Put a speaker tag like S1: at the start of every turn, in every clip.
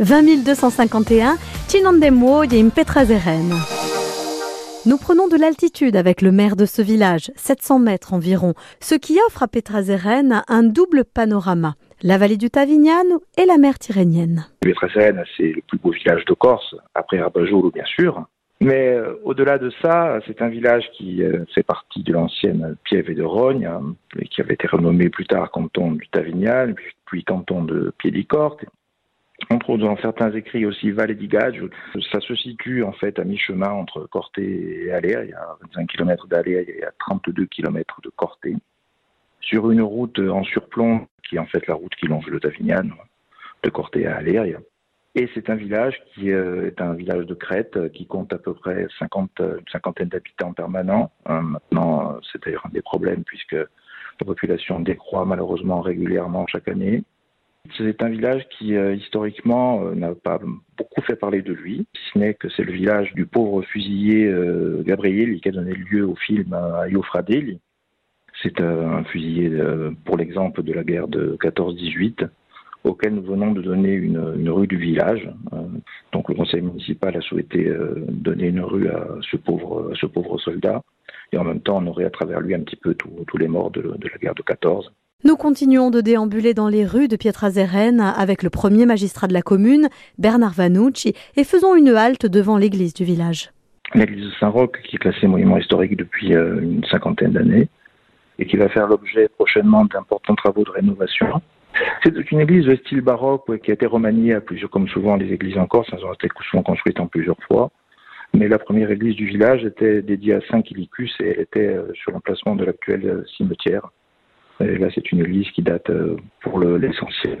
S1: 20 251, Chinandemo Yim Petrazeren. Nous prenons de l'altitude avec le maire de ce village, 700 mètres environ, ce qui offre à Petrazeren un double panorama, la vallée du Tavignan et la mer Tyrrhénienne.
S2: Petrazeren, c'est le plus beau village de Corse, après Rabajoul bien sûr. Mais euh, au-delà de ça, c'est un village qui euh, fait partie de l'ancienne Piève et de Rogne, hein, et qui avait été renommé plus tard canton du Tavignan, puis canton de Piedicorte, on trouve dans certains écrits aussi Vallée d'Igage. Ça se situe en fait à mi-chemin entre Corté et Aller. Il y a 25 km d'Aller et a 32 km de Corté. Sur une route en surplomb, qui est en fait la route qui longe le Tavignan, de Corté à Aller. Et c'est un village qui euh, est un village de Crète qui compte à peu près 50, une cinquantaine d'habitants permanents. Hein, maintenant, c'est d'ailleurs un des problèmes puisque la population décroît malheureusement régulièrement chaque année. C'est un village qui, euh, historiquement, euh, n'a pas beaucoup fait parler de lui, si ce n'est que c'est le village du pauvre fusillé euh, Gabriel qui a donné lieu au film Iofradelli. C'est un fusillé, pour l'exemple de la guerre de 14-18, auquel nous venons de donner une, rue du village. donc le conseil municipal a souhaité donner une rue à ce pauvre, ce pauvre soldat. Et en même temps, on aurait à travers lui un petit peu tous les morts de, de la guerre de 14.
S1: Nous continuons de déambuler dans les rues de Pietraseren avec le premier magistrat de la commune, Bernard Vanucci, et faisons une halte devant l'église du village.
S2: L'église de Saint-Roch, qui est classée monument historique depuis euh, une cinquantaine d'années, et qui va faire l'objet prochainement d'importants travaux de rénovation. C'est une église de style baroque qui a été remaniée plusieurs, comme souvent les églises en Corse, elles ont été souvent construites en plusieurs fois. Mais la première église du village était dédiée à Saint Quilicus et elle était euh, sur l'emplacement de l'actuel euh, cimetière. Et là, c'est une église qui date euh, pour l'essentiel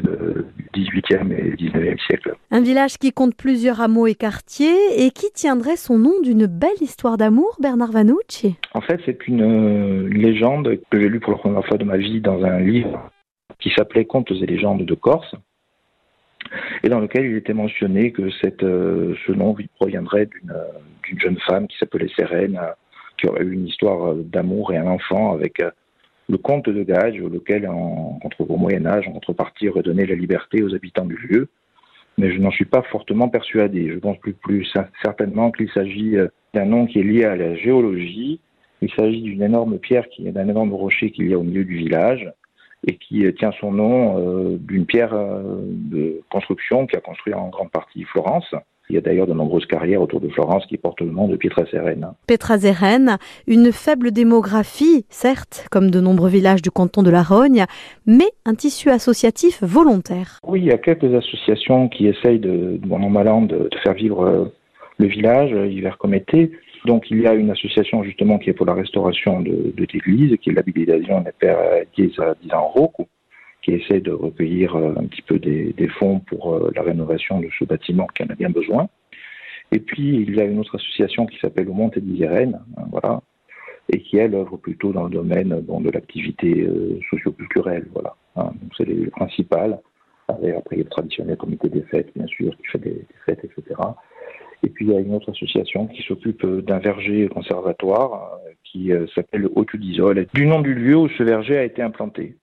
S2: du XVIIIe et XIXe siècle.
S1: Un village qui compte plusieurs hameaux et quartiers et qui tiendrait son nom d'une belle histoire d'amour, Bernard Vanucci.
S2: En fait, c'est une, euh, légende que j'ai lue pour la première fois de ma vie dans un livre qui s'appelait Contes et légendes de Corse et dans lequel il était mentionné que cette, euh, ce nom proviendrait d'une jeune femme qui s'appelait Sérène, qui aurait eu une histoire d'amour et un enfant avec le comte de Gage, lequel, en, au Moyen Âge, en contrepartie, redonnait la liberté aux habitants du lieu. Mais je n'en suis pas fortement persuadé. Je pense plus, certainement qu'il s'agit euh, d'un nom qui est lié à la géologie. Il s'agit d'une énorme pierre, d'un énorme rocher qu'il y a au milieu du village et qui euh, tient son nom euh, d'une pierre de construction qui a construit en grande partie Florence. Il y a d'ailleurs de nombreuses carrières autour de Florence qui portent le nom de Pietraseren.
S1: Pietraseren, une faible démographie, certes, comme de nombreux villages du canton de la Rogne, mais un tissu associatif volontaire.
S2: Oui, il y a quelques associations qui essayent de, bon an mal an, de, faire vivre euh, le village, hiver comme été. Donc il y a une association justement qui est pour la restauration de, de l'église, qui est l'habilitation des pères Diez-Diez-en-Roc, qui essaie de recueillir euh, un petit peu des, fonds pour euh, la rénovation de ce bâtiment qui en a bien besoin. Et puis, il y a une autre association qui s'appelle le Monte d'Isérène, hein, voilà, et qui, elle, œuvre plutôt dans le domaine bon, de l'activité euh, socioculturelle, voilà. Hein. donc, c'est les principales. Après, il y a le traditionnel comité des fêtes, bien sûr, qui fait des, des fêtes, etc. Et puis, il y a une autre association qui s'occupe d'un verger conservatoire qui s'appelle Haute d'Isole, du nom du lieu où ce verger a été implanté.